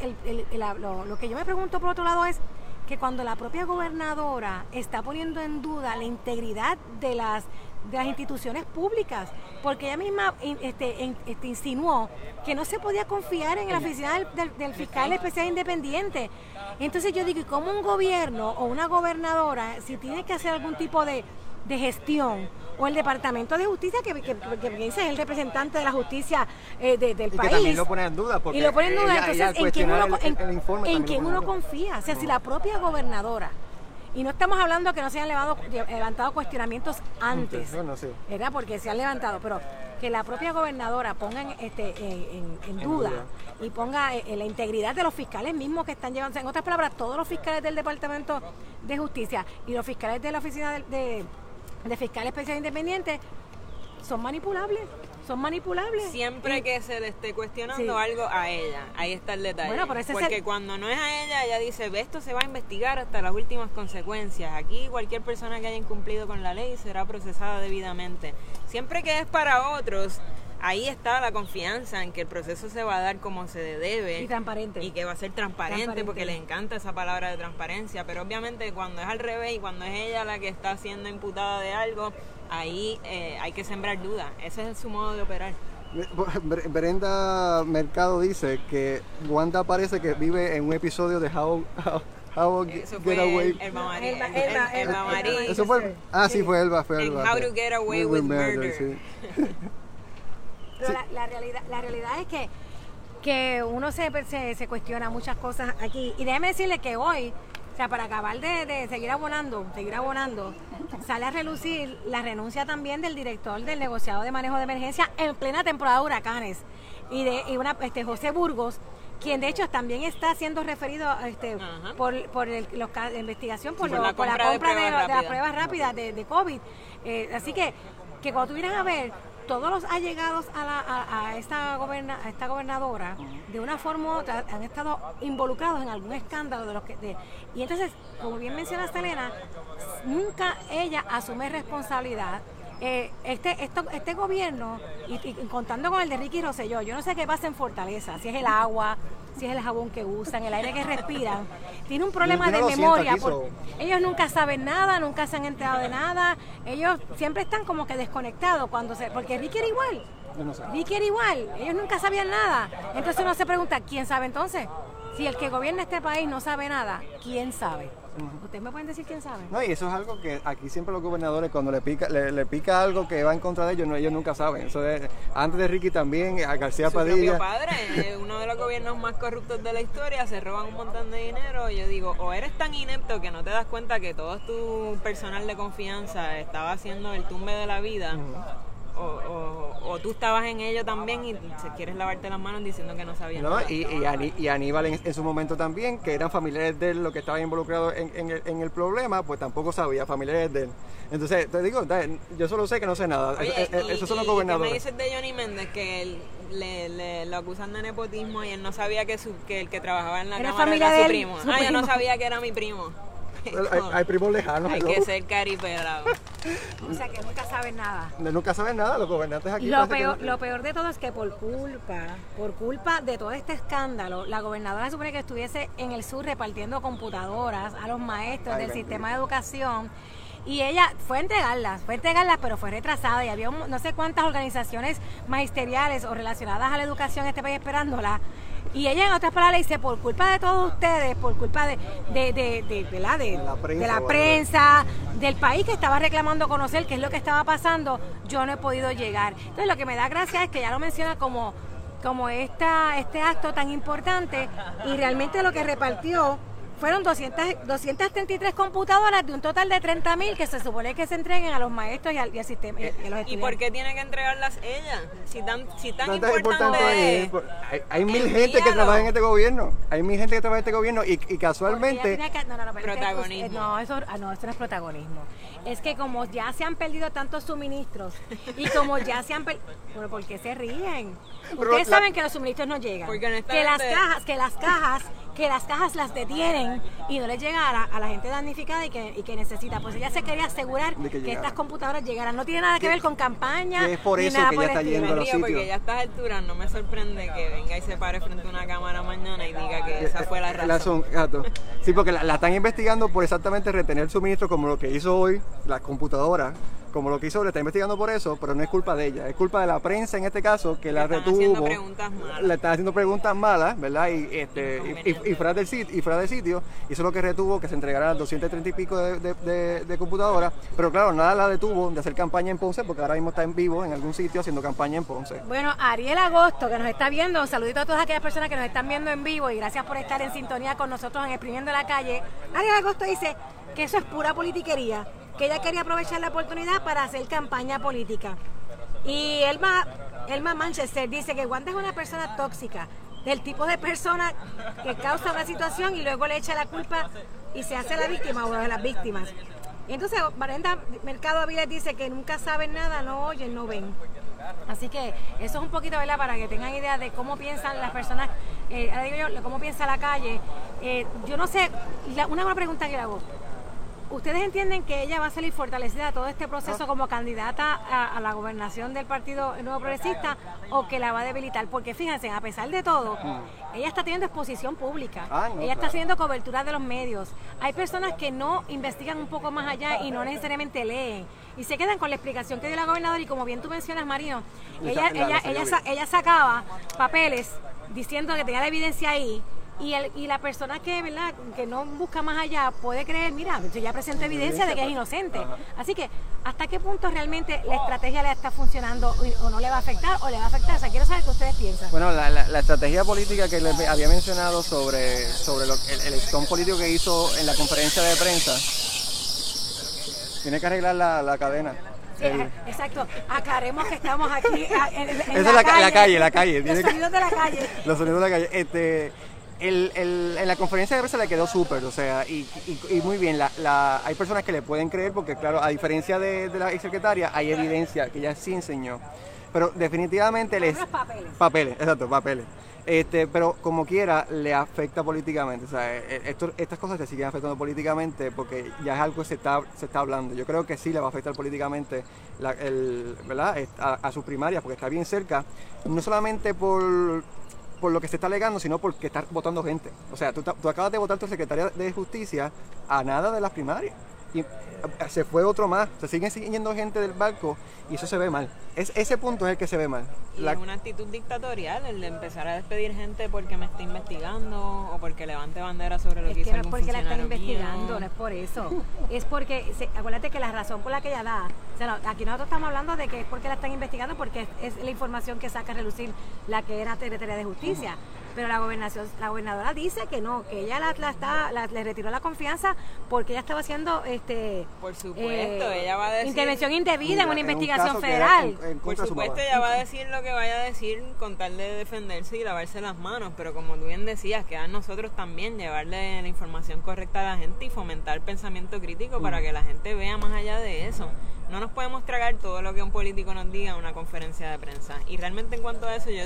lo, que yo me pregunto por otro lado es que cuando la propia gobernadora está poniendo en duda la integridad de las de las instituciones públicas, porque ella misma este, este, insinuó que no se podía confiar en la oficina del, fiscal especial independiente. Entonces yo digo, ¿y cómo un gobierno o una gobernadora, si tiene que hacer algún tipo de, de gestión o el Departamento de Justicia, que, que, que, es el representante de la justicia eh, del país. también lo pone en duda. y lo pone en duda, entonces, ¿en quién uno, en, quién uno confía? O sea, si la propia gobernadora, y no estamos hablando que no se hayan levantado, levantado cuestionamientos antes, no, sé. ¿verdad? Porque se han levantado, pero que la propia gobernadora ponga en, este, en, duda, y ponga eh, la integridad de los fiscales mismos que están llevando, en otras palabras, todos los fiscales del Departamento de Justicia y los fiscales de la Oficina de de fiscal especial independiente son manipulables. Son manipulables. Siempre que se le esté cuestionando algo a ella. Ahí está el detalle. Porque cuando no es a ella, ella dice, esto se va a investigar hasta las últimas consecuencias. Aquí cualquier persona que haya incumplido con la ley será procesada debidamente. Siempre que es para otros, ahí está la confianza en que el proceso se va a dar como se debe. Y transparente. Y que va a ser transparente, porque le encanta esa palabra de transparencia. Pero obviamente cuando es al revés y cuando es ella la que está siendo imputada de algo, ahí eh, hay que sembrar dudas. Ese es su modo de operar. Brenda Mercado dice que Wanda parece que vive en un episodio de How, How, Get Away. El, el, Eso fue, ah, sí, fue Elba, fue Elba. How to Get Away with, Murder. Pero la, realidad, la realidad es que, que uno se, se, cuestiona muchas cosas aquí. Y déjeme decirle que hoy, o sea, para acabar de, seguir abonando, seguir abonando, sale a relucir la renuncia también del director del negociado de manejo de emergencia en plena temporada de huracanes. Y de y una, este, José Burgos, quien de hecho también está siendo referido este, por, por la investigación, por, la compra de, las pruebas rápidas de, de COVID. Eh, así que, que cuando tuvieran a ver todos los allegados a, la, a, esta, goberna, a esta gobernadora, de una forma u otra, han estado involucrados en algún escándalo de los que... De, y entonces, como bien menciona Selena, nunca ella asume responsabilidad. Eh, este, esto, este gobierno, y, contando con el de Ricky Rosselló, yo no sé qué pasa en Fortaleza, si es el agua, si es el jabón que usan, el aire que respiran. Tiene un problema de memoria. ellos nunca saben nada, nunca se han enterado de nada. Ellos siempre están como que desconectados cuando se. Porque Ricky era igual. Ricky era igual. Ellos nunca sabían nada. Entonces uno se pregunta, ¿quién sabe entonces? Si el que gobierna este país no sabe nada, ¿quién sabe? ¿Ustedes me pueden decir quién sabe? No, y eso es algo que aquí siempre los gobernadores, cuando le pica le, pica algo que va en contra de ellos, no, ellos nunca saben. Eso antes de Ricky también, a García Su Padilla. Padre, uno de los gobiernos más corruptos de la historia, se roban un montón de dinero. Yo digo, o eres tan inepto que no te das cuenta que todo tu personal de confianza estaba haciendo el tumbe de la vida o, tú estabas en ello también y quieres lavarte las manos diciendo que no sabías no, Y, y, Aníbal en, su momento también, que eran familiares de él los que estaban involucrados en, el, problema, pues tampoco sabía, familiares de él. Entonces, te digo, yo solo sé que no sé nada. Oye, eh, eh, Esos son los gobernadores. ¿Qué me dices de Johnny Méndez? Que él, le, lo acusan de nepotismo y él no sabía que, su, que el que trabajaba en la cámara era su primo. ah, yo no sabía que era mi primo. Hay, primos lejanos. Hay que ser caripelado. o sea que nunca saben nada. nunca saben nada los gobernantes aquí. Lo peor, lo peor de todo es que por culpa, por culpa de todo este escándalo, la gobernadora supone que estuviese en el sur repartiendo computadoras a los maestros del sistema de educación. Y ella fue a entregarlas, fue a entregarlas, pero fue retrasada y había no sé cuántas organizaciones magisteriales o relacionadas a la educación en este país esperándola y ella, en otras palabras, dice, por culpa de todos ustedes, por culpa de, de, de, de, la, de, la prensa, del país que estaba reclamando conocer qué es lo que estaba pasando, yo no he podido llegar. Entonces, lo que me da gracia es que ya lo menciona como, como esta, este acto tan importante y realmente lo que repartió fueron 200, 233 computadoras de un total de 30.000 que se supone que se entreguen a los maestros y al, sistema. Y, por qué tiene que entregarlas ella? Si tan, si tan importante, hay, mil gente que trabaja en este gobierno. Hay mil gente que trabaja en este gobierno y, casualmente. no, no, no, protagonismo. no, eso, ah, no, eso no es protagonismo. Es que como ya se han perdido tantos suministros y como ya se han perdido. Bueno, ¿por qué se ríen? Ustedes saben que los suministros no llegan. Que las cajas, que las cajas que las cajas las detienen y no les llega a la, gente damnificada y que, y que, necesita. Pues ella se quería asegurar que, estas computadoras llegaran. No tiene nada que ver con campaña. es por eso que ella está yendo a los sitios. Porque ya a estas alturas no me sorprende que venga y se pare frente a una cámara mañana y diga que esa fue la razón. gato. Sí, porque la, la están investigando por exactamente retener suministro como lo que hizo hoy las computadoras como lo que hizo, le está investigando por eso, pero no es culpa de ella, es culpa de la prensa en este caso que la retuvo. Le está haciendo preguntas malas, ¿verdad? Y, este, y, fuera del sitio, y fuera del sitio, eso es lo que retuvo que se entregaran 230 y pico de, computadoras, pero claro, nada la detuvo de hacer campaña en Ponce, porque ahora mismo está en vivo en algún sitio haciendo campaña en Ponce. Bueno, Ariel Agosto, que nos está viendo, un saludito a todas aquellas personas que nos están viendo en vivo y gracias por estar en sintonía con nosotros en Exprimiendo la Calle. Ariel Agosto dice que eso es pura politiquería que ella quería aprovechar la oportunidad para hacer campaña política. Y Elma, Elma Manchester dice que Wanda es una persona tóxica, del tipo de persona que causa una situación y luego le echa la culpa y se hace la víctima o de las víctimas. Y entonces Brenda Mercado Aviles dice que nunca saben nada, no oyen, no ven. Así que eso es un poquito, ¿verdad? Para que tengan idea de cómo piensan las personas, eh, cómo piensa la calle. Eh, yo no sé, una buena pregunta que le hago. ¿Ustedes entienden que ella va a salir fortalecida a todo este proceso como candidata a, la gobernación del Partido Nuevo Progresista o que la va a debilitar? Porque fíjense, a pesar de todo, ella está teniendo exposición pública, ah, ella está haciendo cobertura de los medios. Hay personas que no investigan un poco más allá y no necesariamente leen y se quedan con la explicación que dio la gobernadora y como bien tú mencionas, Marino, ella, ella, ella, ella sacaba papeles diciendo que tenía la evidencia ahí y, el, y la persona que, ¿verdad? que no busca más allá puede creer, mira, yo ya presento evidencia de que es inocente. Así que, ¿hasta qué punto realmente la estrategia le está funcionando o no le va a afectar o le va a afectar? O sea, quiero saber qué ustedes piensan. Bueno, la, la, estrategia política que les había mencionado sobre, sobre lo, el, el político que hizo en la conferencia de prensa, tiene que arreglar la, la cadena. exacto. Aclaremos que estamos aquí en, Esa es la, calle, la calle, la calle. Los sonidos de la calle. Los sonidos de la calle. Este, el, el, en la conferencia de prensa le quedó súper, o sea, y, y, muy bien. La, la, hay personas que le pueden creer porque, claro, a diferencia de, de la secretaria, hay evidencia que ella sí enseñó. Pero definitivamente les... Papeles. Papeles, exacto, papeles. Este, pero como quiera, le afecta políticamente. O sea, e, e, esto, estas cosas le siguen afectando políticamente porque ya es algo que se está, se está hablando. Yo creo que sí le va a afectar políticamente la, el, ¿verdad? A, a sus primarias porque está bien cerca. No solamente por por lo que se está alegando, sino porque está votando gente. O sea, tú, acabas de votar tu secretaria de justicia a nada de las primarias. Y se fue otro más, se siguen siguiendo gente del barco y eso se ve mal. Es, ese punto es el que se ve mal. Y es una actitud dictatorial el de empezar a despedir gente porque me está investigando o porque levante bandera sobre lo que, hizo no es porque la están investigando, no es por eso. es porque, acuérdate que la razón por la que ella da, aquí nosotros estamos hablando de que es porque la están investigando porque es, la información que saca a relucir la que era Secretaría de Justicia pero la gobernación, la gobernadora dice que no, que ella la, está, le retiró la confianza porque ella estaba haciendo este por supuesto, ella va a decir intervención indebida en una investigación federal. por supuesto, ella va a decir lo que vaya a decir con tal de defenderse y lavarse las manos, pero como tú bien decías, queda nosotros también llevarle la información correcta a la gente y fomentar el pensamiento crítico para que la gente vea más allá de eso. No nos podemos tragar todo lo que un político nos diga en una conferencia de prensa. Y realmente en cuanto a eso, yo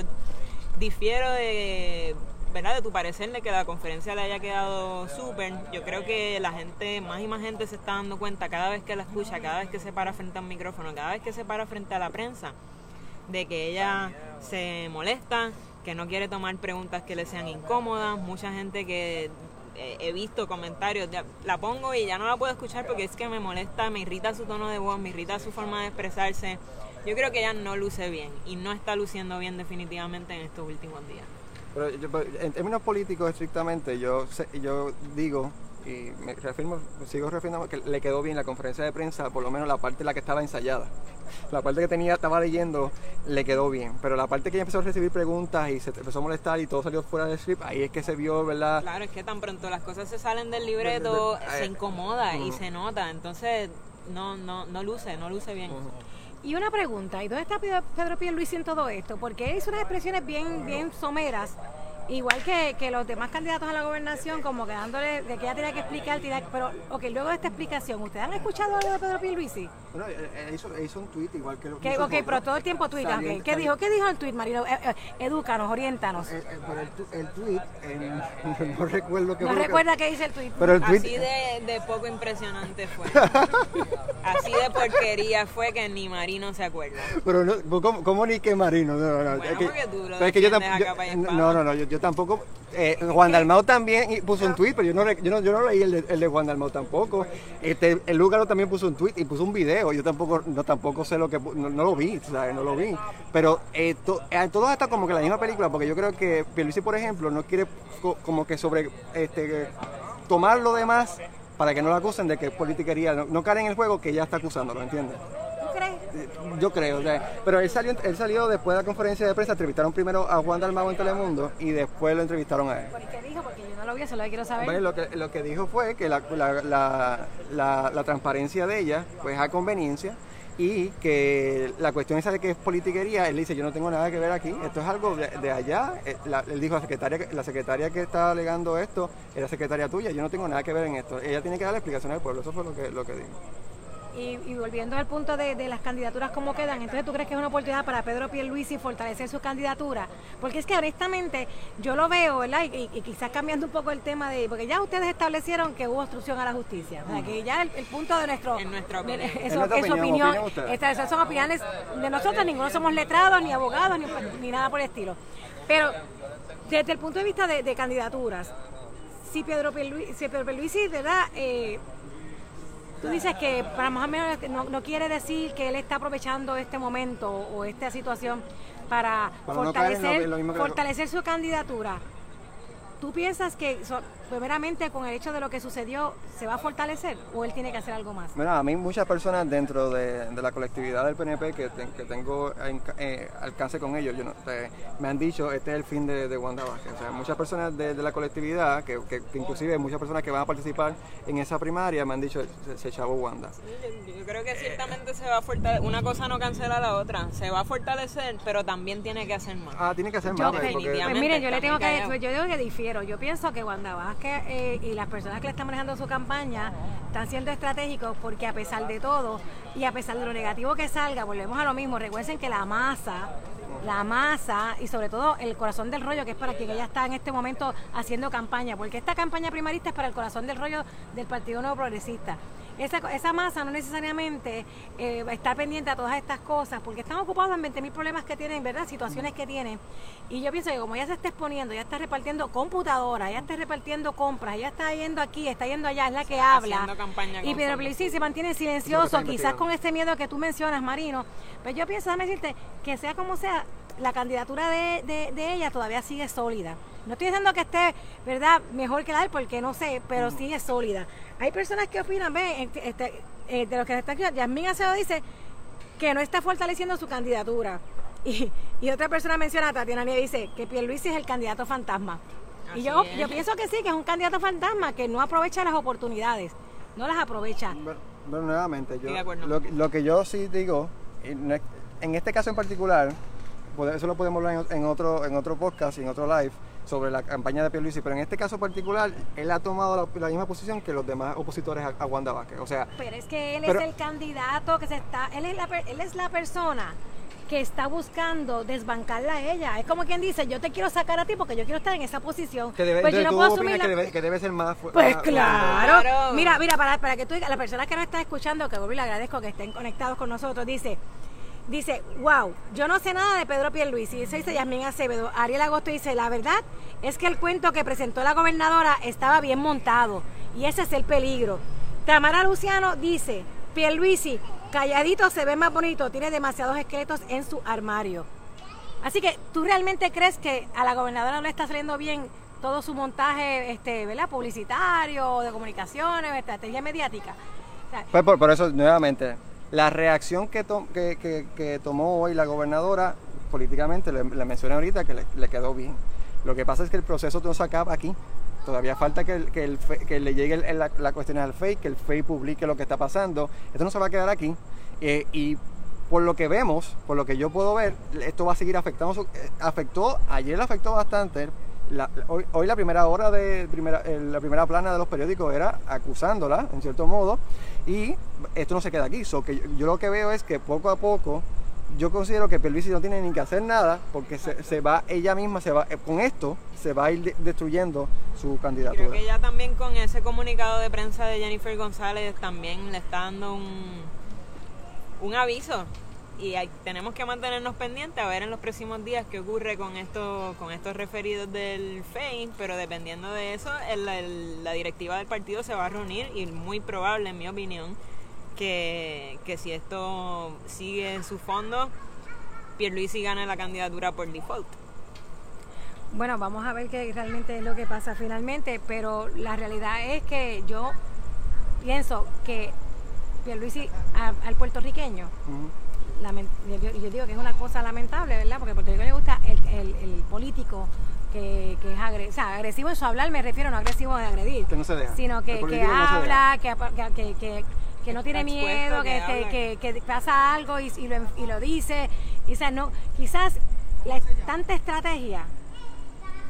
difiero de, ¿verdad? de tu parecer de que la conferencia le haya quedado súper. Yo creo que la gente, más y más gente se está dando cuenta cada vez que la escucha, cada vez que se para frente a un micrófono, cada vez que se para frente a la prensa, de que ella se molesta, que no quiere tomar preguntas que le sean incómodas. Mucha gente que eh, he visto comentarios, la pongo y ya no la puedo escuchar porque es que me molesta, me irrita su tono de voz, me irrita su forma de expresarse. Yo creo que ella no luce bien y no está luciendo bien definitivamente en estos últimos días. Pero en términos políticos estrictamente, yo yo digo y me reafirmo, sigo refiriendo que le quedó bien la conferencia de prensa, por lo menos la parte en la que estaba ensayada. La parte que tenía, estaba leyendo, le quedó bien. Pero la parte que ella empezó a recibir preguntas y se empezó a molestar y todo salió fuera del script, ahí es que se vio, ¿verdad? Claro, es que tan pronto las cosas se salen del libreto, se incomoda y se nota. Entonces, no, no, no luce, no luce bien. Y una pregunta, ¿y dónde está Pedro Pierluisi en todo esto? Porque hizo unas expresiones bien, bien someras Igual que, que, los demás candidatos a la gobernación, como que dándole, de que ella tenía que explicar, pero, ok, luego de esta explicación, ¿ustedes han escuchado algo de Pedro Pierluisi? Bueno, hizo, hizo un tweet igual que lo que Ok, pero todo el tiempo tuit, ¿Qué dijo? ¿Qué dijo el tweet, Marino? Eh, eh, edúcanos, oriéntanos. Eh, el, el, tweet, no recuerdo qué No recuerda qué dice el tweet. Pero el tweet... Así de, de poco impresionante fue. Así de porquería fue que ni Marino se acuerda. Pero no, ¿cómo, cómo ni que Marino? No, no, bueno, es que, porque tú lo es que yo, No, no, no, yo, yo tampoco. Eh, Juan Dalmau también puso un tweet, pero yo no, yo no, yo no leí el de, el de Juan Dalmau tampoco. Este, el Lúgaro también puso un tweet y puso un video. Yo tampoco, no, tampoco sé lo que. No, lo vi, ¿sabes? No lo vi. Pero eh, eh, todo está como que la misma película, porque yo creo que Pierluisi, por ejemplo, no quiere como que sobre. Este, tomar lo demás para que no lo acusen de que es politiquería, no, no caer en el juego que ya está acusando, ¿lo entiendes? Yo creo, pero él salió, él salió después de la conferencia de prensa, entrevistaron primero a Juan Dalmau en Telemundo y después lo entrevistaron a él. qué dijo? Porque yo no lo vi, solo quiero saber. lo, que, lo que dijo fue que la, la, la, transparencia de ella pues a conveniencia y que la cuestión esa de que es politiquería, él dice, yo no tengo nada que ver aquí, esto es algo de, allá, eh, él dijo, la secretaria, la secretaria que está alegando esto es la secretaria tuya, yo no tengo nada que ver en esto, ella tiene que dar la explicación al pueblo, eso fue lo que, lo que dijo. Y, volviendo al punto de, las candidaturas, ¿cómo quedan? Entonces, ¿tú crees que es una oportunidad para Pedro Pierluisi fortalecer su candidatura? Porque es que honestamente yo lo veo, ¿verdad? Y, quizás cambiando un poco el tema de... Porque ya ustedes establecieron que hubo obstrucción a la justicia. O sea, que ya el, punto de nuestro... En nuestra opinión. eso, es opinión. esas son opiniones de nosotros. Ninguno somos letrados, ni abogados, ni, nada por el estilo. Pero desde el punto de vista de, candidaturas, si Pedro Pierluisi, si Pedro Pierluisi ¿verdad? Eh, Tú dices que para más o menos no, quiere decir que él está aprovechando este momento o esta situación para, fortalecer, fortalecer su candidatura. ¿Tú piensas que primeramente con el hecho de lo que sucedió, ¿se va a fortalecer o él tiene que hacer algo más? Bueno, a mí muchas personas dentro de, la colectividad del PNP que, que tengo eh, alcance con ellos, yo no, me han dicho, este es el fin de, de Wanda Vázquez. O sea, muchas personas de, la colectividad, que, que, inclusive muchas personas que van a participar en esa primaria, me han dicho, se, se Wanda. yo, creo que ciertamente se va a fortalecer, una cosa no cancela la otra, se va a fortalecer, pero también tiene que hacer más. Ah, tiene que hacer más. Pues, miren, yo le tengo que, decir, yo digo que difiero, yo pienso que Wanda Vázquez eh, y las personas que le están manejando su campaña están siendo estratégicos porque a pesar de todo y a pesar de lo negativo que salga, volvemos a lo mismo, recuerden que la masa la masa y sobre todo el corazón del rollo, que es para quien ella está en este momento haciendo campaña, porque esta campaña primarista es para el corazón del rollo del Partido Nuevo Progresista. Esa, esa masa no necesariamente eh, está pendiente a todas estas cosas, porque están ocupados en 20 mil problemas que tienen, ¿verdad? Situaciones que tienen. Y yo pienso que como ya se está exponiendo, ya está repartiendo computadoras, ya está repartiendo compras, ya está yendo aquí, está yendo allá, es la que habla. Y Pedro sí se mantiene silencioso, quizás con este miedo que tú mencionas, Marino. Pero yo pienso, déjame decirte, que sea como sea, la candidatura de, de, ella todavía sigue sólida. No estoy diciendo que esté, ¿verdad?, mejor que la de él, porque no sé, pero sigue sólida. Hay personas que opinan, ve, este, eh, de los que están aquí, Yasmín Acedo dice que no está fortaleciendo su candidatura. Y, y otra persona menciona, Tatiana y dice que Pierluisi es el candidato fantasma. y yo, yo pienso que sí, que es un candidato fantasma que no aprovecha las oportunidades, no las aprovecha. Bueno, nuevamente, yo, lo, lo, que yo sí digo, en este caso en particular, eso lo podemos hablar en, otro, en otro podcast y en otro live sobre la campaña de Pierluisi, pero en este caso particular, él ha tomado la, misma posición que los demás opositores a, Wanda Vázquez. O sea, pero es que él es el candidato que se está, él es la, él es la persona que está buscando desbancarla a ella. Es como quien dice, yo te quiero sacar a ti porque yo quiero estar en esa posición. Que debe, pues yo no puedo asumir que, debe, que, debe, ser más fuerte. Pues claro. Mira, mira, para, para que tú digas, las personas que nos están escuchando, que le agradezco que estén conectados con nosotros, dice, Dice, wow, yo no sé nada de Pedro Pierluisi. Eso dice Yasmín Acevedo. Ariel Agosto dice, la verdad es que el cuento que presentó la gobernadora estaba bien montado. Y ese es el peligro. Tamara Luciano dice, Pierluisi, calladito se ve más bonito, tiene demasiados esqueletos en su armario. Así que, ¿tú realmente crees que a la gobernadora no le está saliendo bien todo su montaje este, ¿verdad? publicitario, de comunicaciones, estrategia mediática? pues por eso, nuevamente, la reacción que, que, tomó hoy la gobernadora políticamente, le, mencioné ahorita que le, quedó bien. Lo que pasa es que el proceso no se acaba aquí. Todavía falta que, que, le llegue la, la, cuestión al FEI, que el FEI publique lo que está pasando. Esto no se va a quedar aquí. Eh, y por lo que vemos, por lo que yo puedo ver, esto va a seguir afectando. Eh, afectó, ayer afectó bastante. Hoy, la primera hora de primera, la primera plana de los periódicos era acusándola, en cierto modo, y esto no se queda aquí. So que yo, lo que veo es que poco a poco yo considero que Pierluisi no tiene ni que hacer nada porque se, va, ella misma se va, eh, con esto se va a ir destruyendo su candidatura. Creo que ella también con ese comunicado de prensa de Jennifer González también le está dando un, un aviso y tenemos que mantenernos pendientes a ver en los próximos días qué ocurre con estos con estos referidos del FEI, pero dependiendo de eso, la directiva del partido se va a reunir y muy probable, en mi opinión, que, que si esto sigue en su fondo, Pierluisi gane la candidatura por default. Bueno, vamos a ver qué realmente es lo que pasa finalmente, pero la realidad es que yo pienso que Pierluisi al puertorriqueño yo, digo que es una cosa lamentable, ¿verdad? Porque a Puerto Rico le gusta el, político que, es agresivo, o sea, agresivo en su hablar, me refiero no agresivo de agredir, que no se deja. sino que, que habla, que, que, que, no tiene miedo, que, que, pasa algo y, y, lo, y lo dice. Y, o sea, no, quizás la, tanta estrategia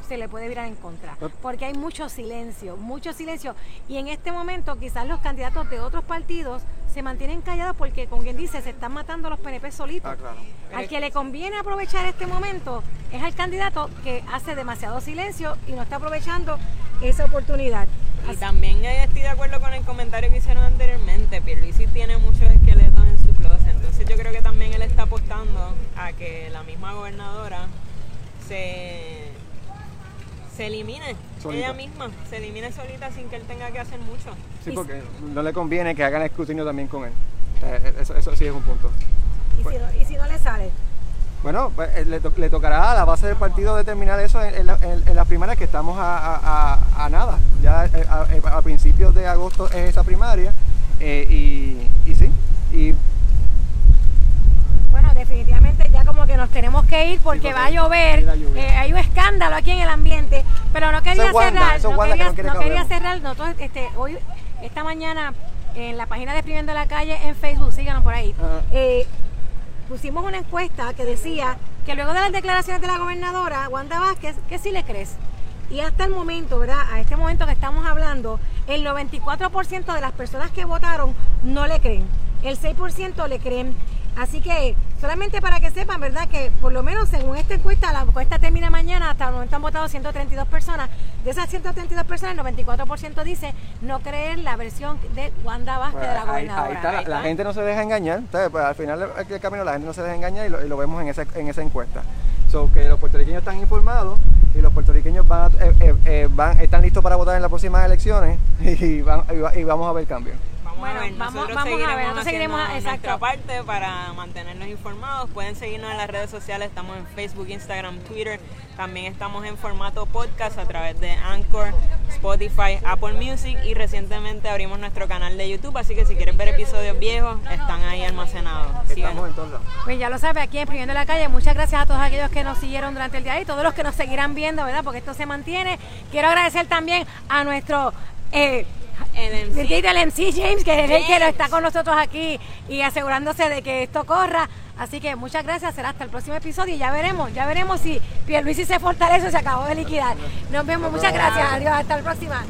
se le puede virar en contra, ah. porque hay mucho silencio, mucho silencio. Y en este momento quizás los candidatos de otros partidos se mantienen callados porque, como quien dice, se están matando los PNP solitos. Ah, al que le conviene aprovechar este momento es al candidato que hace demasiado silencio y no está aprovechando esa oportunidad. Y también estoy de acuerdo con el comentario que hicieron anteriormente. Pierluisi tiene muchos esqueletos en su closet. Entonces yo creo que también él está apostando a que la misma gobernadora se se elimine ella misma, se elimine solita sin que él tenga que hacer mucho. Sí, porque no le conviene que hagan escrutinio también con él. Eh, eso, eso sí es un punto. ¿Y, si, no, le sale? Bueno, pues, eh, le, le, tocará a la base del partido determinar eso en, las primarias que estamos a, a, nada. Ya eh, a, principios de agosto es esa primaria y, y sí, y definitivamente ya como que nos tenemos que ir porque, va a llover. Eh, hay un escándalo aquí en el ambiente, pero no quería cerrar. no, quería, cerrar. Nosotros, este, hoy, esta mañana, en la página de Escribiendo la Calle en Facebook, síganos por ahí, eh, pusimos una encuesta que decía que luego de las declaraciones de la gobernadora, Wanda Vázquez, que sí le crees. Y hasta el momento, ¿verdad? A este momento que estamos hablando, el 94% de las personas que votaron no le creen. El 6% le creen Así que solamente para que sepan, ¿verdad? Que por lo menos según esta encuesta, la encuesta termina mañana, hasta el momento han votado 132 personas. De esas 132 personas, el 94% dice no creer la versión de Wanda Vázquez de la pues, gobernadora. la, gente no se deja engañar. Entonces, pues, al final del camino la gente no se deja engañar y lo, vemos en esa, en esa encuesta. So, que los puertorriqueños están informados y los puertorriqueños van, eh, eh, eh, van están listos para votar en las próximas elecciones y, van, y vamos a ver cambios bueno, vamos, vamos a ver, nosotros seguiremos nuestra parte para mantenernos informados. Pueden seguirnos en las redes sociales, estamos en Facebook, Instagram, Twitter. También estamos en formato podcast a través de Anchor, Spotify, Apple Music y recientemente abrimos nuestro canal de YouTube, así que si quieres ver episodios viejos, están ahí almacenados. Estamos en todos Pues ya lo sabe, aquí en Primiendo la Calle, muchas gracias a todos aquellos que nos siguieron durante el día y todos los que nos seguirán viendo, ¿verdad? Porque esto se mantiene. Quiero agradecer también a nuestro... Eh, el MC. James, que es el que está con nosotros aquí y asegurándose de que esto corra. Así que muchas gracias, será hasta el próximo episodio y ya veremos, ya veremos si Pierluisi se fortalece o se acabó de liquidar. Nos vemos, muchas gracias, adiós, hasta la próxima.